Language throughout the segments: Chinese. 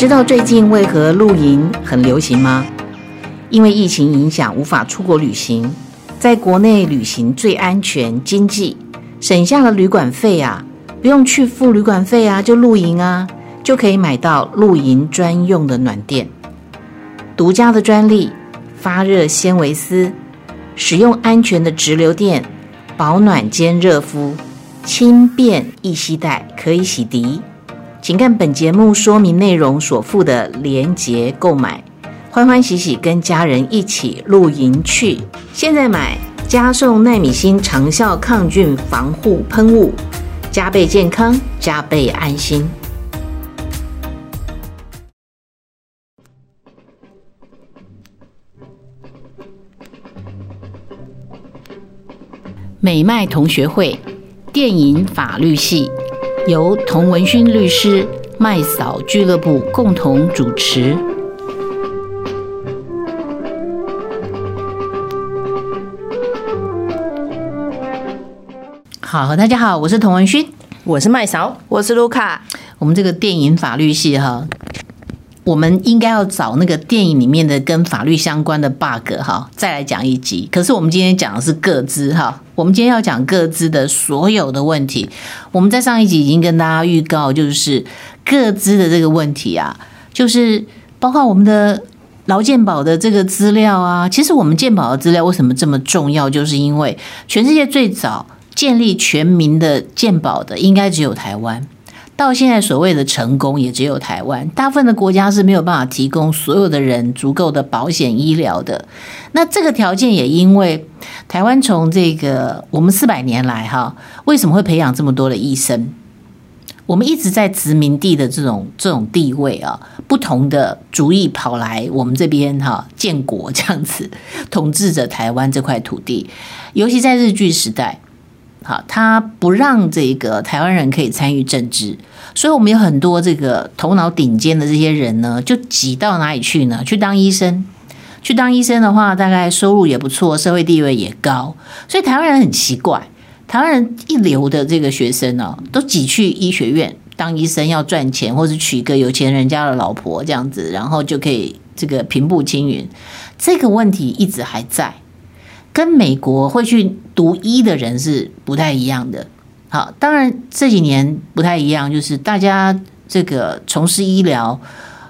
知道最近为何露营很流行吗？因为疫情影响，无法出国旅行，在国内旅行最安全、经济，省下了旅馆费啊，不用去付旅馆费啊，就露营啊，就可以买到露营专用的暖垫，独家的专利发热纤维丝，使用安全的直流电，保暖兼热敷，轻便易携带，可以洗涤。请看本节目说明内容所附的连结购买，欢欢喜喜跟家人一起露营去。现在买加送奈米星长效抗菌防护喷雾，加倍健康，加倍安心。美麦同学会电影法律系。由童文勋律师、麦嫂俱乐部共同主持。好，大家好，我是童文勋，我是麦嫂，我是卢卡。我们这个电影法律系哈。我们应该要找那个电影里面的跟法律相关的 bug 哈，再来讲一集。可是我们今天讲的是个资哈，我们今天要讲个资的所有的问题。我们在上一集已经跟大家预告，就是个资的这个问题啊，就是包括我们的劳健保的这个资料啊。其实我们健保的资料为什么这么重要？就是因为全世界最早建立全民的健保的，应该只有台湾。到现在所谓的成功也只有台湾，大部分的国家是没有办法提供所有的人足够的保险医疗的。那这个条件也因为台湾从这个我们四百年来哈，为什么会培养这么多的医生？我们一直在殖民地的这种这种地位啊，不同的族裔跑来我们这边哈建国这样子统治着台湾这块土地，尤其在日据时代。好，他不让这个台湾人可以参与政治，所以我们有很多这个头脑顶尖的这些人呢，就挤到哪里去呢？去当医生，去当医生的话，大概收入也不错，社会地位也高。所以台湾人很奇怪，台湾人一流的这个学生呢，都挤去医学院当医生，要赚钱，或是娶一个有钱人家的老婆这样子，然后就可以这个平步青云。这个问题一直还在。跟美国会去读医的人是不太一样的。好，当然这几年不太一样，就是大家这个从事医疗、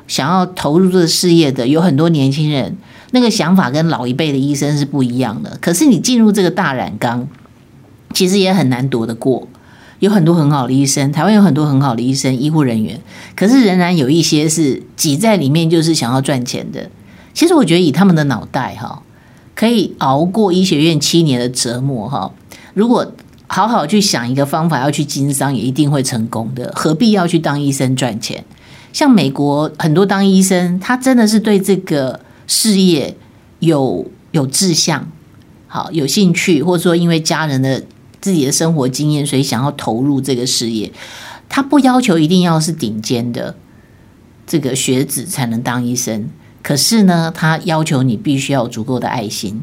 想要投入这个事业的，有很多年轻人，那个想法跟老一辈的医生是不一样的。可是你进入这个大染缸，其实也很难躲得过。有很多很好的医生，台湾有很多很好的医生、医护人员，可是仍然有一些是挤在里面，就是想要赚钱的。其实我觉得以他们的脑袋，哈。可以熬过医学院七年的折磨哈，如果好好去想一个方法要去经商，也一定会成功的。何必要去当医生赚钱？像美国很多当医生，他真的是对这个事业有有志向，好有兴趣，或者说因为家人的自己的生活经验，所以想要投入这个事业。他不要求一定要是顶尖的这个学子才能当医生。可是呢，他要求你必须要有足够的爱心，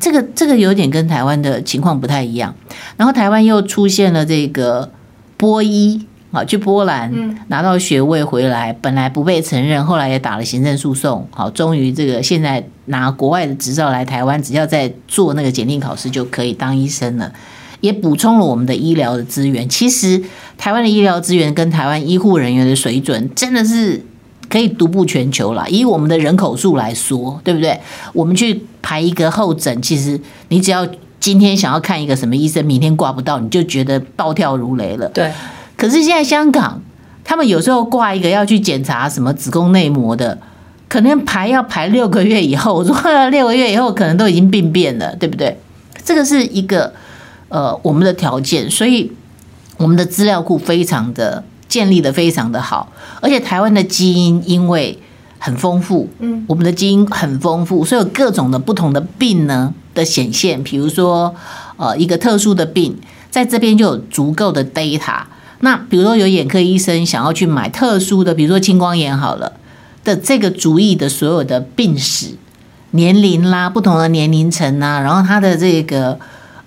这个这个有点跟台湾的情况不太一样。然后台湾又出现了这个波医啊，去波兰拿到学位回来，本来不被承认，后来也打了行政诉讼，好，终于这个现在拿国外的执照来台湾，只要在做那个检定考试就可以当医生了，也补充了我们的医疗的资源。其实台湾的医疗资源跟台湾医护人员的水准真的是。可以独步全球了。以我们的人口数来说，对不对？我们去排一个候诊，其实你只要今天想要看一个什么医生，明天挂不到，你就觉得暴跳如雷了。对。可是现在香港，他们有时候挂一个要去检查什么子宫内膜的，可能排要排六个月以后，我说六个月以后可能都已经病变了，对不对？这个是一个呃我们的条件，所以我们的资料库非常的。建立的非常的好，而且台湾的基因因为很丰富，嗯，我们的基因很丰富，所以有各种的不同的病呢的显现，比如说呃一个特殊的病，在这边就有足够的 data。那比如说有眼科医生想要去买特殊的，比如说青光眼好了的这个族裔的所有的病史、年龄啦，不同的年龄层啊，然后他的这个。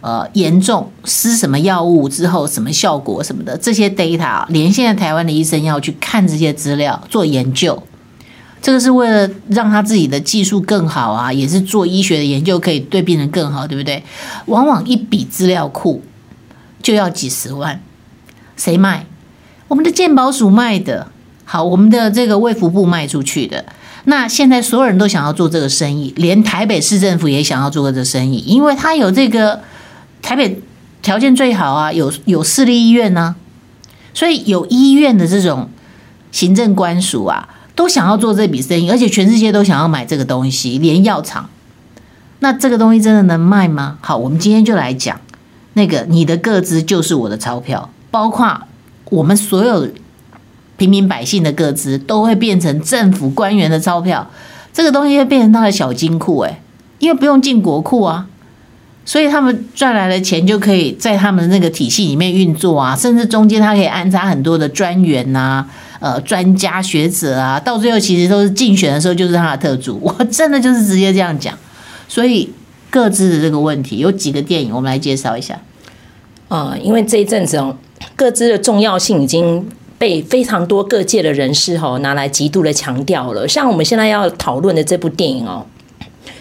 呃，严重施什么药物之后什么效果什么的这些 data，连现在台湾的医生要去看这些资料做研究，这个是为了让他自己的技术更好啊，也是做医学的研究，可以对病人更好，对不对？往往一笔资料库就要几十万，谁卖？我们的健保署卖的，好，我们的这个卫福部卖出去的。那现在所有人都想要做这个生意，连台北市政府也想要做这个生意，因为他有这个台北条件最好啊，有有私立医院呢、啊，所以有医院的这种行政官署啊，都想要做这笔生意，而且全世界都想要买这个东西，连药厂。那这个东西真的能卖吗？好，我们今天就来讲那个你的个资就是我的钞票，包括我们所有。平民百姓的个资都会变成政府官员的钞票，这个东西会变成他的小金库，诶，因为不用进国库啊，所以他们赚来的钱就可以在他们的那个体系里面运作啊，甚至中间他可以安插很多的专员呐、呃，专家学者啊，到最后其实都是竞选的时候就是他的特助，我真的就是直接这样讲。所以各自的这个问题有几个电影，我们来介绍一下。呃，因为这一阵子哦，各自的重要性已经。被非常多各界的人士哦拿来极度的强调了，像我们现在要讨论的这部电影哦，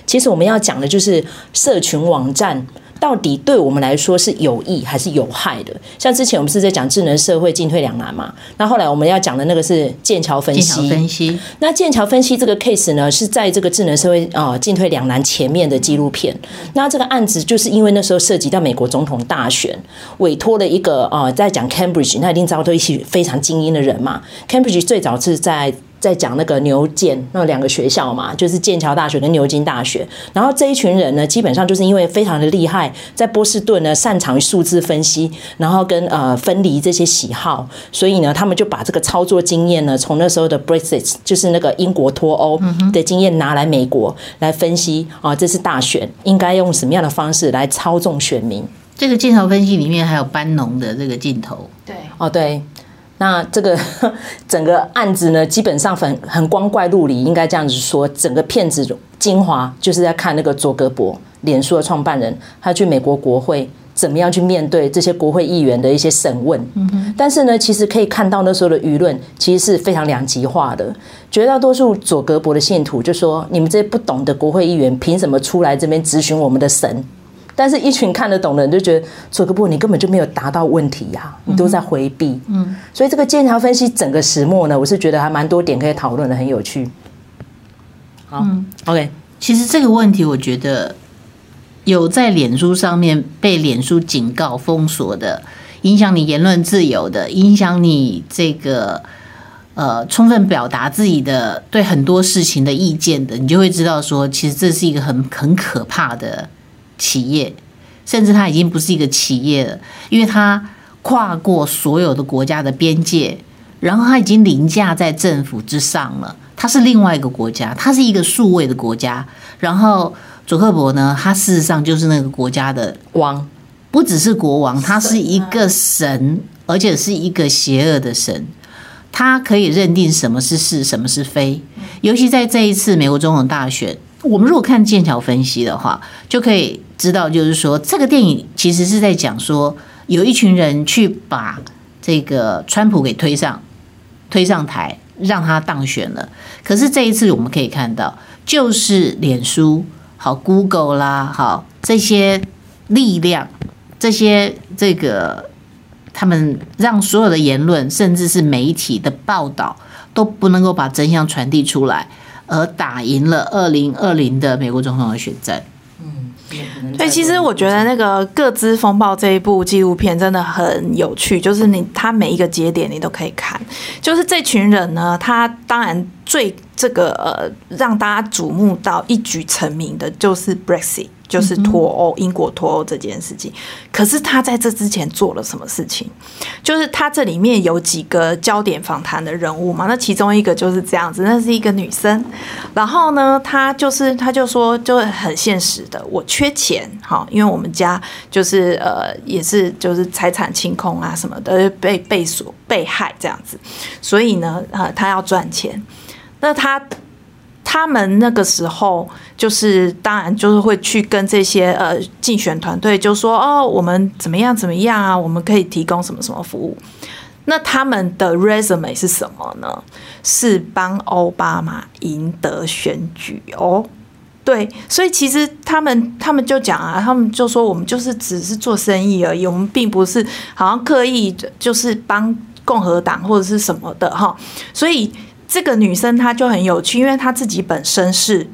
其实我们要讲的就是社群网站。到底对我们来说是有益还是有害的？像之前我们是在讲智能社会进退两难嘛，那后来我们要讲的那个是剑桥分析。剑桥分析。那剑桥分析这个 case 呢，是在这个智能社会啊进退两难前面的纪录片。那这个案子就是因为那时候涉及到美国总统大选，委托了一个啊在讲 Cambridge，那一定招到一些非常精英的人嘛。Cambridge 最早是在。在讲那个牛剑那两个学校嘛，就是剑桥大学跟牛津大学。然后这一群人呢，基本上就是因为非常的厉害，在波士顿呢擅长数字分析，然后跟呃分离这些喜好，所以呢，他们就把这个操作经验呢，从那时候的 Brexit，就是那个英国脱欧的经验拿来美国来分析啊，这次大选应该用什么样的方式来操纵选民。这个剑桥分析里面还有班农的这个镜头，对，哦对。那这个 整个案子呢，基本上很很光怪陆离，应该这样子说。整个片子精华就是在看那个佐格伯，脸书的创办人，他去美国国会怎么样去面对这些国会议员的一些审问。但是呢，其实可以看到那时候的舆论其实是非常两极化的。绝大多数佐格伯的信徒就说：“你们这些不懂的国会议员，凭什么出来这边质询我们的神？”但是，一群看得懂的人就觉得，佐格布你根本就没有答到问题呀、啊，你都在回避。嗯，所以这个剑桥分析整个始末呢，我是觉得还蛮多点可以讨论的，很有趣。好、嗯、，OK，其实这个问题，我觉得有在脸书上面被脸书警告封锁的，影响你言论自由的，影响你这个呃充分表达自己的对很多事情的意见的，你就会知道说，其实这是一个很很可怕的。企业，甚至它已经不是一个企业了，因为它跨过所有的国家的边界，然后它已经凌驾在政府之上了。它是另外一个国家，它是一个数位的国家。然后佐克伯呢，他事实上就是那个国家的王，不只是国王，他是一个神，而且是一个邪恶的神。他可以认定什么是是，什么是非。尤其在这一次美国总统大选。我们如果看剑桥分析的话，就可以知道，就是说这个电影其实是在讲说，有一群人去把这个川普给推上推上台，让他当选了。可是这一次我们可以看到，就是脸书、好 Google 啦，好这些力量，这些这个他们让所有的言论，甚至是媒体的报道，都不能够把真相传递出来。而打赢了二零二零的美国总统的选战。嗯，对，其实我觉得那个《各自风暴》这一部纪录片真的很有趣，就是你他每一个节点你都可以看，就是这群人呢，他当然最这个呃让大家瞩目到一举成名的就是 Brexit。就是脱欧，英国脱欧这件事情。可是他在这之前做了什么事情？就是他这里面有几个焦点访谈的人物嘛？那其中一个就是这样子，那是一个女生。然后呢，她就是，她就说，就很现实的，我缺钱，哈，因为我们家就是呃，也是就是财产清空啊什么的，被被所被害这样子。所以呢，呃，他要赚钱。那他。他们那个时候就是，当然就是会去跟这些呃竞选团队就说哦，我们怎么样怎么样啊，我们可以提供什么什么服务。那他们的 resume 是什么呢？是帮奥巴马赢得选举哦。对，所以其实他们他们就讲啊，他们就说我们就是只是做生意而已，我们并不是好像刻意就是帮共和党或者是什么的哈。所以这个女生她就很有趣，因为她自己本身是。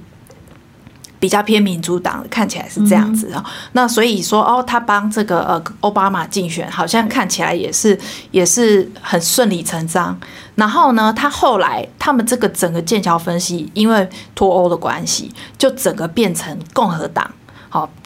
比较偏民主党，看起来是这样子啊。嗯、那所以说，哦，她帮这个呃奥巴马竞选，好像看起来也是也是很顺理成章。然后呢，他后来他们这个整个剑桥分析，因为脱欧的关系，就整个变成共和党。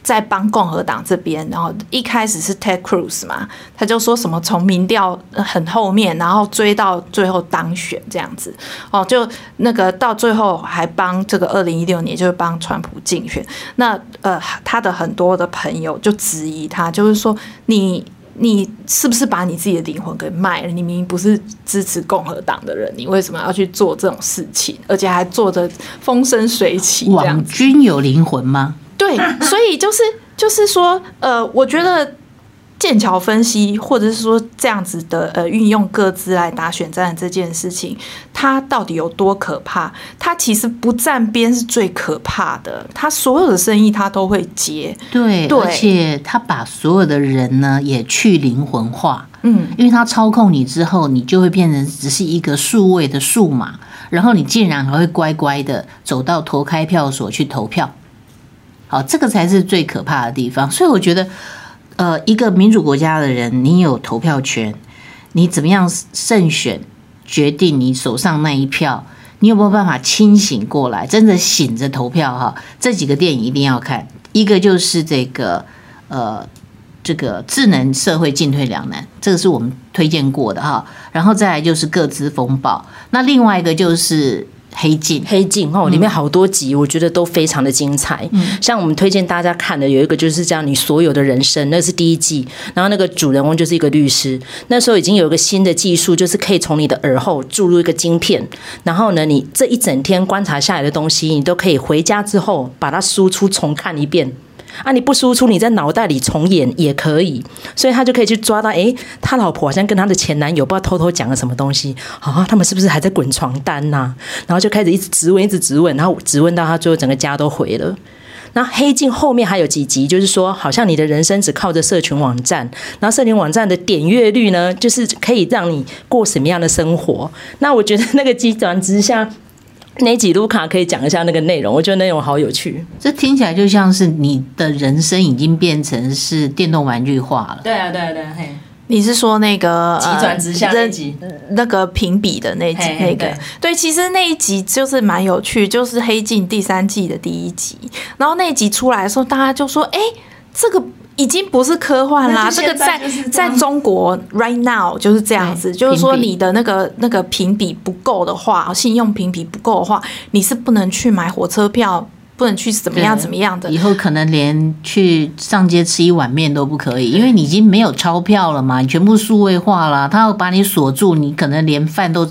在帮共和党这边，然后一开始是 Ted Cruz 嘛，他就说什么从民调很后面，然后追到最后当选这样子，哦，就那个到最后还帮这个二零一六年就是帮川普竞选，那呃他的很多的朋友就质疑他，就是说你你是不是把你自己的灵魂给卖了？你明明不是支持共和党的人，你为什么要去做这种事情，而且还做得风生水起？网军有灵魂吗？对，所以就是就是说，呃，我觉得剑桥分析，或者是说这样子的，呃，运用各自来打选战这件事情，它到底有多可怕？它其实不站边是最可怕的，它所有的生意它都会接，对，对，而且它把所有的人呢也去灵魂化，嗯，因为它操控你之后，你就会变成只是一个数位的数码，然后你竟然还会乖乖的走到投开票所去投票。好，这个才是最可怕的地方。所以我觉得，呃，一个民主国家的人，你有投票权，你怎么样胜选，决定你手上那一票，你有没有办法清醒过来，真的醒着投票？哈，这几个电影一定要看。一个就是这个，呃，这个智能社会进退两难，这个是我们推荐过的哈。然后再来就是各资风暴，那另外一个就是。黑镜，黑镜哦，里面好多集，我觉得都非常的精彩。嗯，像我们推荐大家看的有一个就是这样，你所有的人生，那是第一季。然后那个主人翁就是一个律师，那时候已经有一个新的技术，就是可以从你的耳后注入一个晶片，然后呢，你这一整天观察下来的东西，你都可以回家之后把它输出重看一遍。啊！你不输出，你在脑袋里重演也可以，所以他就可以去抓到，哎、他老婆好像跟他的前男友不知道偷偷讲了什么东西啊？他们是不是还在滚床单呐、然后就开始一直质问，一直质问，然后质问到他最后整个家都毁了。那黑镜后面还有几集，就是说，好像你的人生只靠着社群网站，然后社群网站的点阅率呢，就是可以让你过什么样的生活？那我觉得那个机转之下。哪几卢卡可以讲一下那个内容？我觉得内容好有趣。这听起来就像是你的人生已经变成是电动玩具化了。对啊，对啊，对啊。嘿，你是说那个急转直下那集，那个评比的那集？那个对，对，其实那一集就是蛮有趣，就是《黑镜》第三季的第一集。然后那一集出来的时候，大家就说：“哎，这个。”已经不是科幻啦，这个在在中国 right now 就是这样子，就是说你的那个那个评比不够的话，信用评比不够的话，你是不能去买火车票，不能去怎么样怎么样的。以后可能连去上街吃一碗面都不可以，因为你已经没有钞票了嘛，你全部数位化了，他要把你锁住，你可能连饭都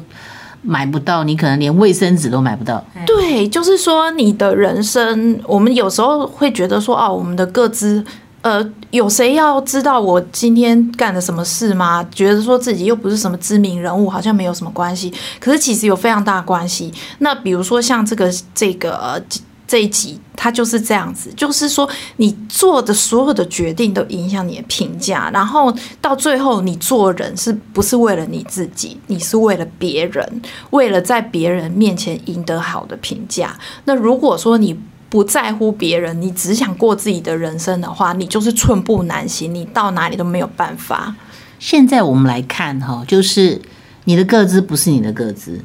买不到，你可能连卫生纸都买不到。对，就是说你的人生，我们有时候会觉得说，哦，我们的各自。呃，有谁要知道我今天干了什么事吗？觉得说自己又不是什么知名人物，好像没有什么关系。可是其实有非常大的关系。那比如说像这个这个、呃、这一集，它就是这样子，就是说你做的所有的决定都影响你的评价，然后到最后你做人是不是为了你自己？你是为了别人，为了在别人面前赢得好的评价。那如果说你不在乎别人，你只想过自己的人生的话，你就是寸步难行，你到哪里都没有办法。现在我们来看哈，就是你的个资不是你的个资，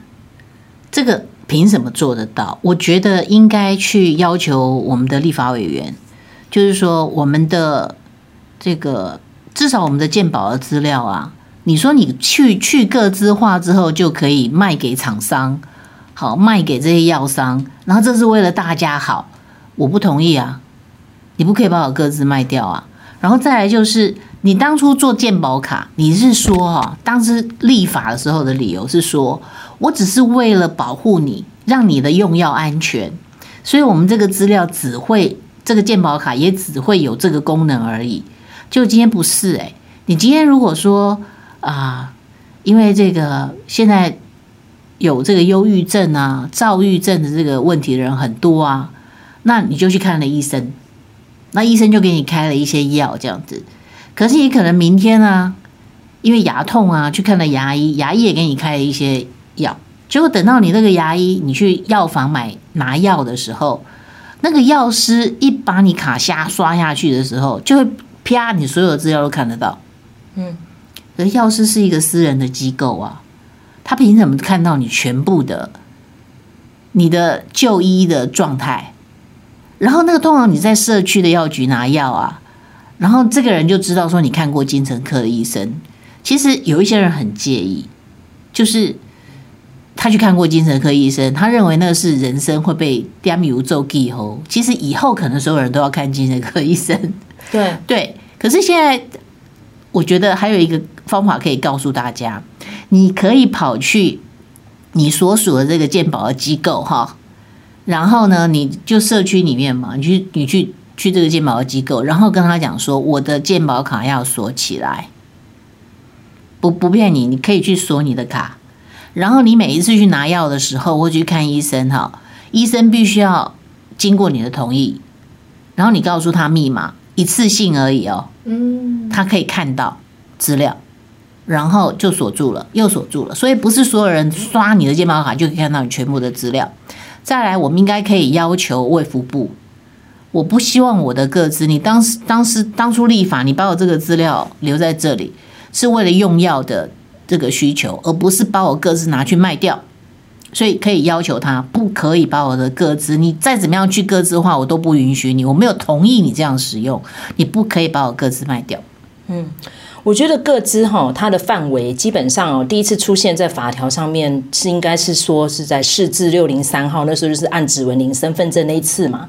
这个凭什么做得到？我觉得应该去要求我们的立法委员，就是说我们的这个至少我们的健保的资料啊，你说你去去个资化之后就可以卖给厂商，好卖给这些药商，然后这是为了大家好。我不同意啊！你不可以把我个资卖掉啊！然后再来就是，你当初做健保卡，你是说哈，当时立法的时候的理由是说，我只是为了保护你，让你的用药安全，所以我们这个资料只会这个健保卡也只会有这个功能而已。就今天不是诶，你今天如果说啊，因为这个现在有这个忧郁症啊、躁郁症的这个问题的人很多啊，那你就去看了医生，那医生就给你开了一些药这样子。可是你可能明天啊，因为牙痛啊，去看了牙医，牙医也给你开了一些药，结果等到你那个牙医，你去药房买拿药的时候，那个药师一把你卡下刷下去的时候，就会啪，你所有的资料都看得到。嗯，可是药师是一个私人的机构啊，他凭什么看到你全部的你的就医的状态？然后那个通常你在社区的药局拿药啊，然后这个人就知道说你看过精神科的医生。其实有一些人很介意，就是。他去看过精神科医生，他认为那是人生会被颠油咒记后，其实以后可能所有人都要看精神科医生。对 对，可是现在我觉得还有一个方法可以告诉大家，你可以跑去你所属的这个健保的机构哈，然后呢，你就社区里面嘛，你去你去去这个健保的机构，然后跟他讲说，我的健保卡要锁起来，不不骗你，你可以去锁你的卡。然后你每一次去拿药的时候，或去看医生哈，医生必须要经过你的同意，然后你告诉他密码，一次性而已哦，嗯，他可以看到资料，然后就锁住了，又锁住了。所以不是所有人刷你的健保卡就可以看到你全部的资料。再来，我们应该可以要求卫福部，我不希望我的个资，你当时当时当初立法，你把我这个资料留在这里，是为了用药的。这个需求，而不是把我个资拿去卖掉，所以可以要求他不可以把我的个资，你再怎么样去个资化，我都不允许你，我没有同意你这样使用，你不可以把我个资卖掉。嗯，我觉得个资哈，它的范围基本上哦，第一次出现在法条上面是应该是说是在四字六零三号，那时候就是按指纹领身份证那一次嘛。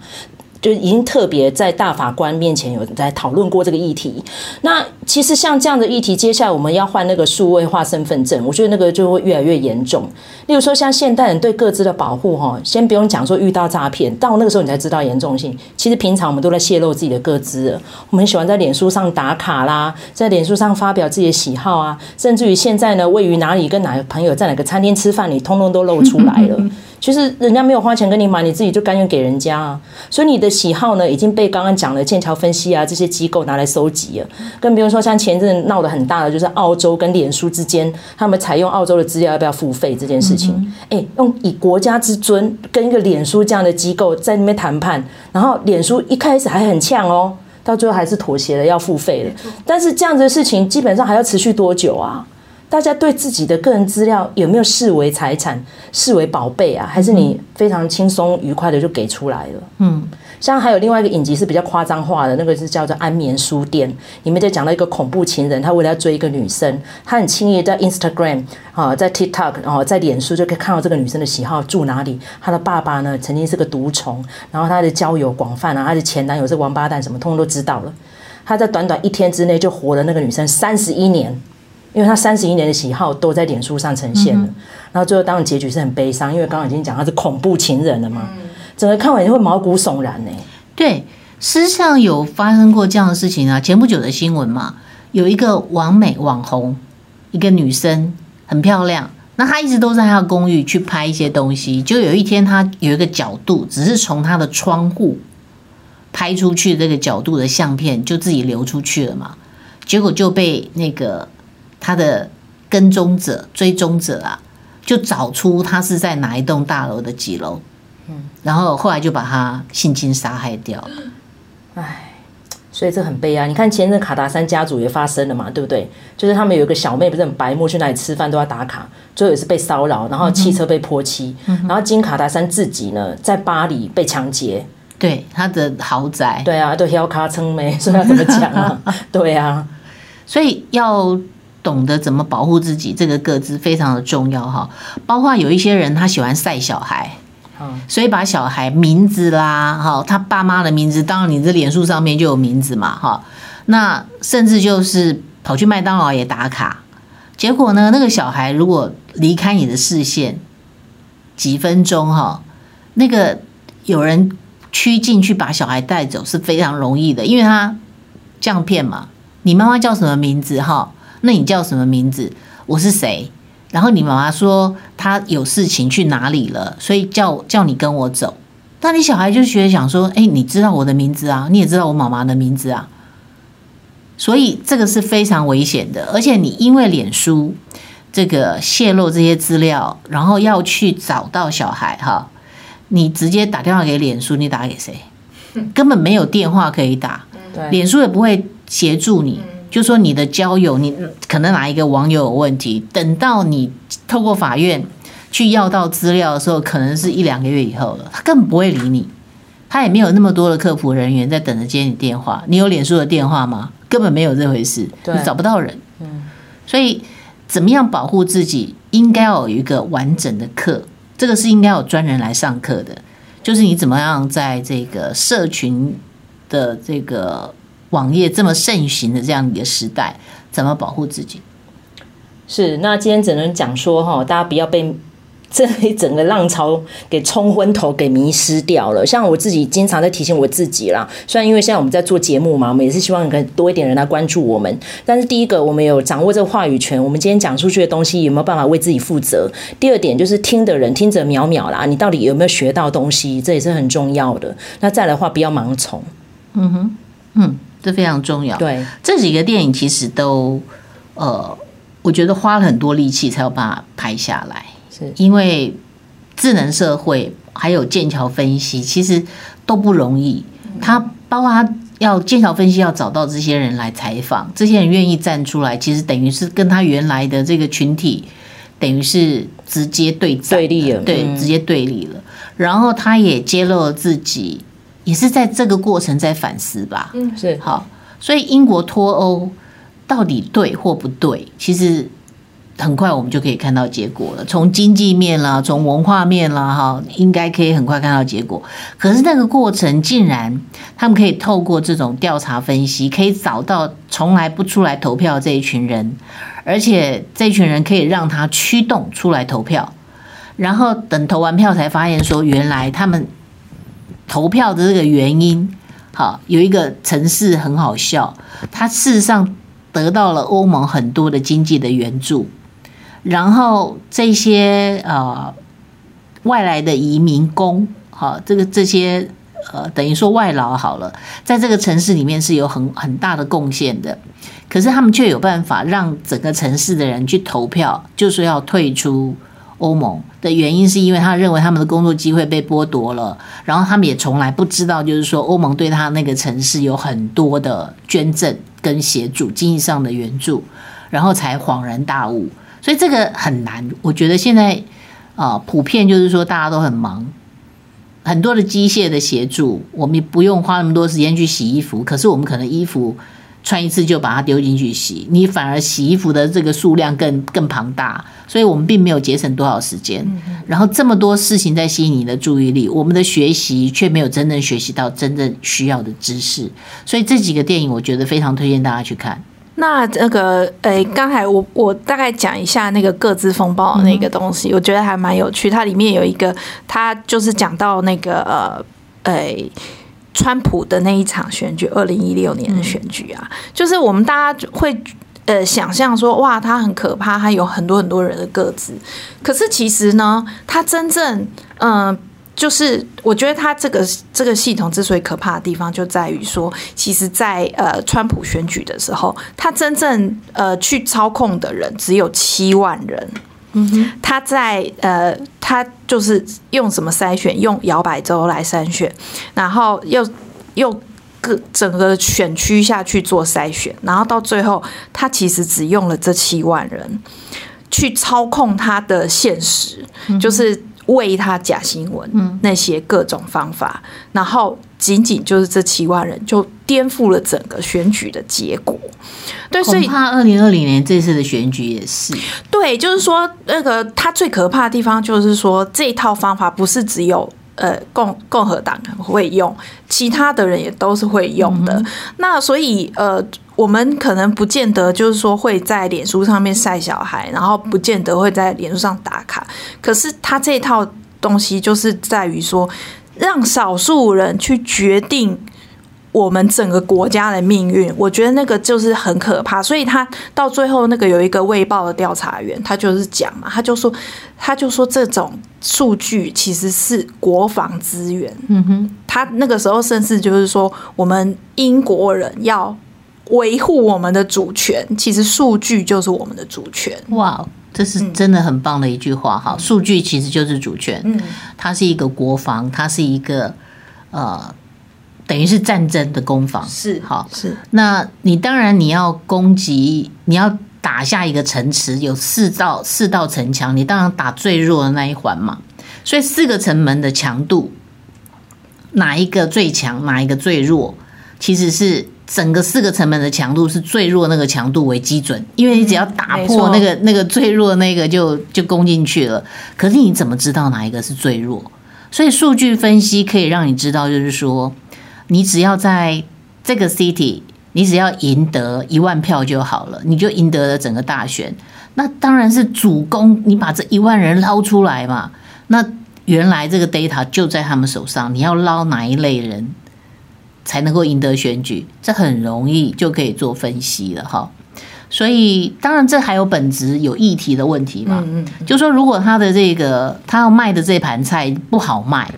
就已经特别在大法官面前有在讨论过这个议题。那其实像这样的议题，接下来我们要换那个数位化身份证，我觉得那个就会越来越严重。例如说，像现代人对各自的保护，哈，先不用讲说遇到诈骗，到那个时候你才知道严重性。其实平常我们都在泄露自己的个资，我们喜欢在脸书上打卡啦，在脸书上发表自己的喜好啊，甚至于现在呢，位于哪里跟哪个朋友在哪个餐厅吃饭，你通通都露出来了。其实人家没有花钱跟你买，你自己就甘愿给人家啊。所以你的喜好呢，已经被刚刚讲的剑桥分析啊这些机构拿来收集了。更不用说像前阵闹得很大的，就是澳洲跟脸书之间，他们采用澳洲的资料要不要付费这件事情。哎，用以国家之尊跟一个脸书这样的机构在那边谈判，然后脸书一开始还很呛哦，到最后还是妥协了要付费了。但是这样子的事情基本上还要持续多久啊？大家对自己的个人资料有没有视为财产、视为宝贝啊？还是你非常轻松愉快的就给出来了？嗯，像还有另外一个影集是比较夸张化的，那个是叫做《安眠书店》，里面就讲到一个恐怖情人，他为了要追一个女生，他很轻易在 Instagram 啊，在 TikTok，然后在脸书就可以看到这个女生的喜好住哪里。她的爸爸呢，曾经是个毒虫，然后她的交友广泛啊，她的前男友是王八蛋，什么通通都知道了。他在短短一天之内就活了那个女生三十一年。因为他三十一年的喜好都在脸书上呈现了，然后最后当然结局是很悲伤，因为刚刚已经讲他是恐怖情人了嘛，整个看完就会毛骨悚然呢。对，事实上有发生过这样的事情啊，前不久的新闻嘛，有一个网美网红，一个女生很漂亮，那她一直都在她的公寓去拍一些东西，就有一天她有一个角度，只是从她的窗户拍出去这个角度的相片，就自己流出去了嘛，结果就被那个。他的跟踪者、追踪者啊，就找出他是在哪一栋大楼的几楼，嗯，然后后来就把他性侵杀害掉了。唉，所以这很悲哀。你看前阵卡达山家族也发生了嘛，对不对？就是他们有一个小妹不是很白目，去那里吃饭都要打卡，最后也是被骚扰，然后汽车被泼漆，嗯、然后金卡达山自己呢在巴黎被抢劫，对他的豪宅，对啊，都要卡称没，所以要怎么讲啊？对啊，所以要。懂得怎么保护自己，这个各自非常的重要哈。包括有一些人他喜欢晒小孩，所以把小孩名字啦，哈，他爸妈的名字，当然你这脸书上面就有名字嘛，哈。那甚至就是跑去麦当劳也打卡，结果呢，那个小孩如果离开你的视线几分钟哈，那个有人趋近去把小孩带走是非常容易的，因为他这样骗嘛，你妈妈叫什么名字哈？那你叫什么名字？我是谁？然后你妈妈说她有事情去哪里了，所以叫叫你跟我走。那你小孩就学想说，哎，你知道我的名字啊，你也知道我妈妈的名字啊，所以这个是非常危险的。而且你因为脸书这个泄露这些资料，然后要去找到小孩哈，你直接打电话给脸书，你打给谁？根本没有电话可以打，脸书也不会协助你。就说你的交友，你可能哪一个网友有问题，等到你透过法院去要到资料的时候，可能是一两个月以后了，他根本不会理你，他也没有那么多的客服人员在等着接你电话。你有脸书的电话吗？根本没有这回事，你找不到人。所以怎么样保护自己，应该要有一个完整的课，这个是应该有专人来上课的。就是你怎么样在这个社群的这个。网页这么盛行的这样一个时代，怎么保护自己？是，那今天只能讲说哈，大家不要被这一整个浪潮给冲昏头，给迷失掉了。像我自己经常在提醒我自己啦，虽然因为现在我们在做节目嘛，我们也是希望可以多一点人来关注我们。但是第一个，我们有掌握这个话语权，我们今天讲出去的东西有没有办法为自己负责？第二点就是听的人听者渺渺啦，你到底有没有学到东西？这也是很重要的。那再来的话，不要盲从。嗯哼，嗯。这非常重要。对，这几个电影其实都，呃，我觉得花了很多力气才有办法拍下来。是因为智能社会还有剑桥分析，其实都不容易。他包括他要剑桥分析要找到这些人来采访，这些人愿意站出来，其实等于是跟他原来的这个群体，等于是直接对战对立了，对，直接对立了。然后他也揭露了自己。也是在这个过程在反思吧，嗯，是好，所以英国脱欧到底对或不对？其实很快我们就可以看到结果了。从经济面啦，从文化面啦，哈，应该可以很快看到结果。可是那个过程竟然他们可以透过这种调查分析，可以找到从来不出来投票这一群人，而且这一群人可以让他驱动出来投票，然后等投完票才发现说，原来他们。投票的这个原因，好，有一个城市很好笑，它事实上得到了欧盟很多的经济的援助，然后这些呃外来的移民工，好，这个这些呃等于说外劳好了，在这个城市里面是有很很大的贡献的，可是他们却有办法让整个城市的人去投票，就是要退出。欧盟的原因是因为他认为他们的工作机会被剥夺了，然后他们也从来不知道，就是说欧盟对他那个城市有很多的捐赠跟协助，经济上的援助，然后才恍然大悟。所以这个很难，我觉得现在啊，普遍就是说大家都很忙，很多的机械的协助，我们不用花那么多时间去洗衣服，可是我们可能衣服。穿一次就把它丢进去洗，你反而洗衣服的这个数量更更庞大，所以我们并没有节省多少时间。然后这么多事情在吸引你的注意力，我们的学习却没有真正学习到真正需要的知识。所以这几个电影，我觉得非常推荐大家去看。那那个，诶、欸，刚才我我大概讲一下那个各自风暴的那个东西，我觉得还蛮有趣。它里面有一个，它就是讲到那个呃，诶、欸。川普的那一场选举，二零一六年的选举啊，就是我们大家会呃想象说，哇，他很可怕，他有很多很多人的个子。可是其实呢，他真正嗯、呃，就是我觉得他这个这个系统之所以可怕的地方，就在于说，其实在呃川普选举的时候，他真正呃去操控的人只有七万人。嗯哼，他在呃，他就是用什么筛选？用摇摆州来筛选，然后又又各整个选区下去做筛选，然后到最后，他其实只用了这七万人去操控他的现实，就是。为他假新闻，那些各种方法，嗯、然后仅仅就是这七万人就颠覆了整个选举的结果。对，所以恐怕二零二零年这次的选举也是。对，就是说那个他最可怕的地方就是说这一套方法不是只有呃共共和党会用，其他的人也都是会用的。嗯、那所以呃。我们可能不见得就是说会在脸书上面晒小孩，然后不见得会在脸书上打卡。可是他这套东西就是在于说，让少数人去决定我们整个国家的命运，我觉得那个就是很可怕。所以他到最后那个有一个卫报的调查员，他就是讲嘛，他就说，他就说这种数据其实是国防资源。嗯哼，他那个时候甚至就是说，我们英国人要维护我们的主权，其实数据就是我们的主权。哇，这是真的很棒的一句话哈！嗯、数据其实就是主权。嗯，它是一个国防，它是一个呃。等于是战争的攻防是好是，那你当然你要攻击，你要打下一个城池，有四道四道城墙，你当然打最弱的那一环嘛。所以四个城门的强度，哪一个最强，哪一个最弱，其实是整个四个城门的强度是最弱那个强度为基准，因为你只要打破那个那个最弱那个就就攻进去了。可是你怎么知道哪一个是最弱？所以数据分析可以让你知道，就是说。你只要在这个 city，你只要赢得一万票就好了，你就赢得了整个大选。那当然是主攻，你把这一万人捞出来嘛。那原来这个 data 就在他们手上，你要捞哪一类人才能够赢得选举，这很容易就可以做分析了哈。所以当然这还有本质有议题的问题嘛。嗯嗯。就说如果他的这个他要卖的这盘菜不好卖。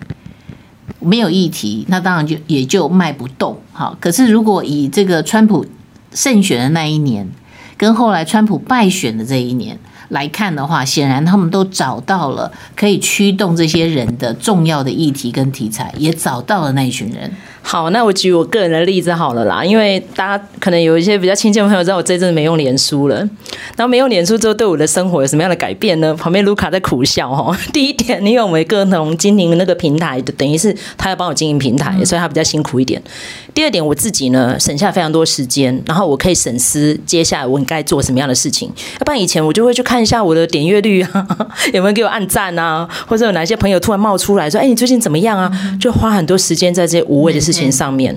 没有议题，那当然就也就卖不动。好，可是如果以这个川普胜选的那一年，跟后来川普败选的这一年来看的话，显然他们都找到了可以驱动这些人的重要的议题跟题材，也找到了那一群人。好，那我举我个人的例子好了啦，因为大家可能有一些比较亲近的朋友知道我这阵子没用脸书了，然后没用脸书之后对我的生活有什么样的改变呢？旁边卢卡在苦笑哈。第一点，因为我们共同经营那个平台，等于是他要帮我经营平台，所以他比较辛苦一点。第二点，我自己呢省下非常多时间，然后我可以省思接下来我应该做什么样的事情。要不然以前我就会去看一下我的点阅率啊，有没有给我按赞啊，或者有哪些朋友突然冒出来说，哎，你最近怎么样啊？就花很多时间在这些无谓的事情。上面，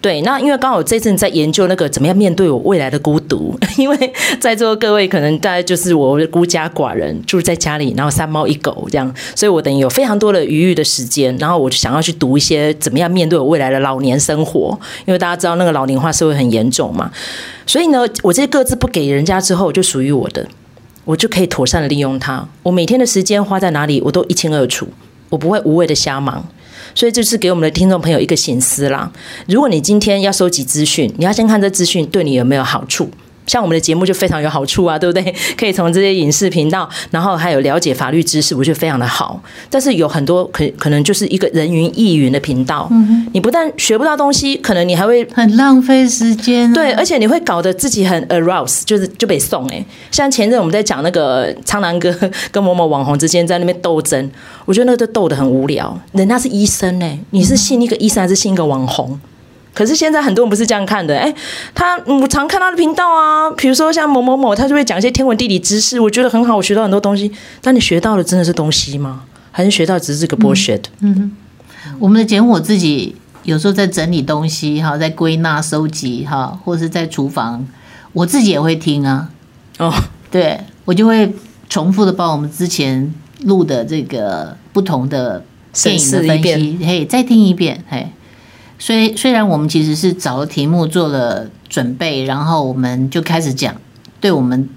对，那因为刚好这阵在研究那个怎么样面对我未来的孤独，因为在座各位可能大概就是我孤家寡人住在家里，然后三猫一狗这样，所以我等于有非常多的余裕的时间，然后我就想要去读一些怎么样面对我未来的老年生活，因为大家知道那个老龄化社会很严重嘛，所以呢，我这些各自不给人家之后就属于我的，我就可以妥善的利用它，我每天的时间花在哪里，我都一清二楚，我不会无谓的瞎忙。所以这是给我们的听众朋友一个醒思啦。如果你今天要收集资讯，你要先看这资讯对你有没有好处。像我们的节目就非常有好处啊，对不对？可以从这些影视频道，然后还有了解法律知识，我觉得非常的好。但是有很多可可能就是一个人云亦云的频道，你不但学不到东西，可能你还会很浪费时间啊。对，而且你会搞得自己很 arouse，就是就被送哎。像前阵我们在讲那个苍蓝鸽 跟某某网红之间在那边斗争，我觉得那个都斗得很无聊。人家是医生哎，你是信一个医生还是信一个网红？可是现在很多人不是这样看的，哎，他我常看他的频道啊，比如说像某某某，他就会讲一些天文地理知识，我觉得很好，我学到很多东西。但你学到的真的是东西吗？还是学到只是个 bullshit？嗯哼，我们的节目我自己有时候在整理东西哈，在归纳收集哈，或者是在厨房，我自己也会听啊。哦，对，我就会重复的把我们之前录的这个不同的电影的分析，嘿，再听一遍，嘿。虽虽然我们其实是找了题目做了准备，然后我们就开始讲，对我们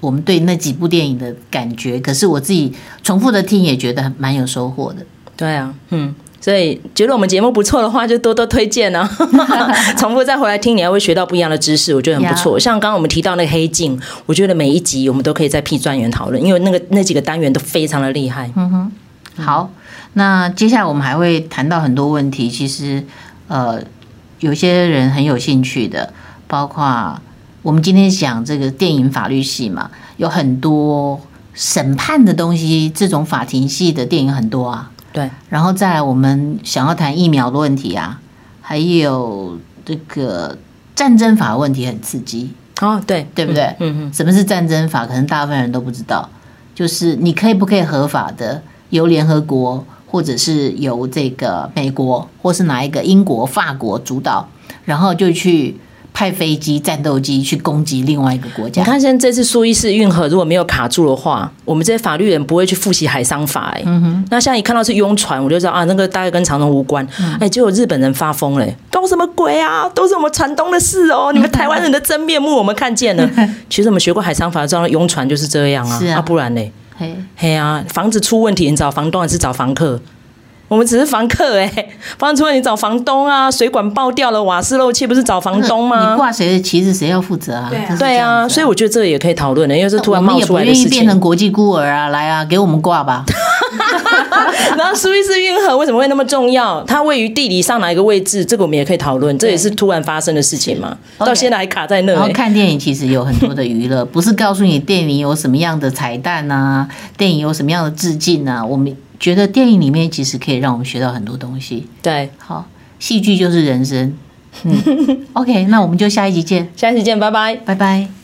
我们对那几部电影的感觉，可是我自己重复的听也觉得蛮有收获的。对啊，嗯，所以觉得我们节目不错的话，就多多推荐啊，重复再回来听，你还会学到不一样的知识，我觉得很不错。像刚刚我们提到那个黑镜，我觉得每一集我们都可以再批专员讨论，因为那个那几个单元都非常的厉害。嗯哼，好，那接下来我们还会谈到很多问题，其实。呃，有些人很有兴趣的，包括我们今天讲这个电影法律系嘛，有很多审判的东西，这种法庭系的电影很多啊。对，然后再来我们想要谈疫苗的问题啊，还有这个战争法问题很刺激哦，对，对不对？嗯嗯。什么是战争法？可能大部分人都不知道，就是你可以不可以合法的由联合国。或者是由这个美国，或是哪一个英国、法国主导，然后就去派飞机、战斗机去攻击另外一个国家。你看，现在这次苏伊士运河如果没有卡住的话，我们这些法律人不会去复习海商法、欸。哎、嗯，那现在一看到是拥船，我就知道啊，那个大概跟长荣无关。哎、嗯欸，结果日本人发疯了、欸，搞什么鬼啊？都是我们船东的事哦、喔！你们台湾人的真面目我们看见了。其实我们学过海商法，知道拥船就是这样啊。是啊，啊不然呢？嘿，嘿啊，房子出问题，你找房东还是找房客？我们只是房客哎、欸，房子出问题找房东啊，水管爆掉了，瓦斯漏气不是找房东吗？你挂谁的旗子，谁要负责啊？对啊，对啊，所以我觉得这个也可以讨论的，因为是突然冒出来的事情。我们也不愿意变成国际孤儿啊，来啊，给我们挂吧。然后苏伊士运河为什么会那么重要？它位于地理上哪一个位置？这个我们也可以讨论。这也是突然发生的事情嘛？到现在还卡在那、欸。然后看电影其实有很多的娱乐，不是告诉你电影有什么样的彩蛋啊，电影有什么样的致敬啊，我们。觉得电影里面其实可以让我们学到很多东西。对，好，戏剧就是人生。嗯，OK，那我们就下一集见，下一集见，拜拜，拜拜。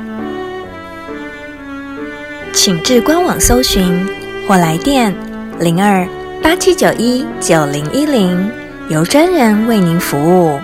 请至官网搜寻或来电零二八七九一九零一零，由专人为您服务。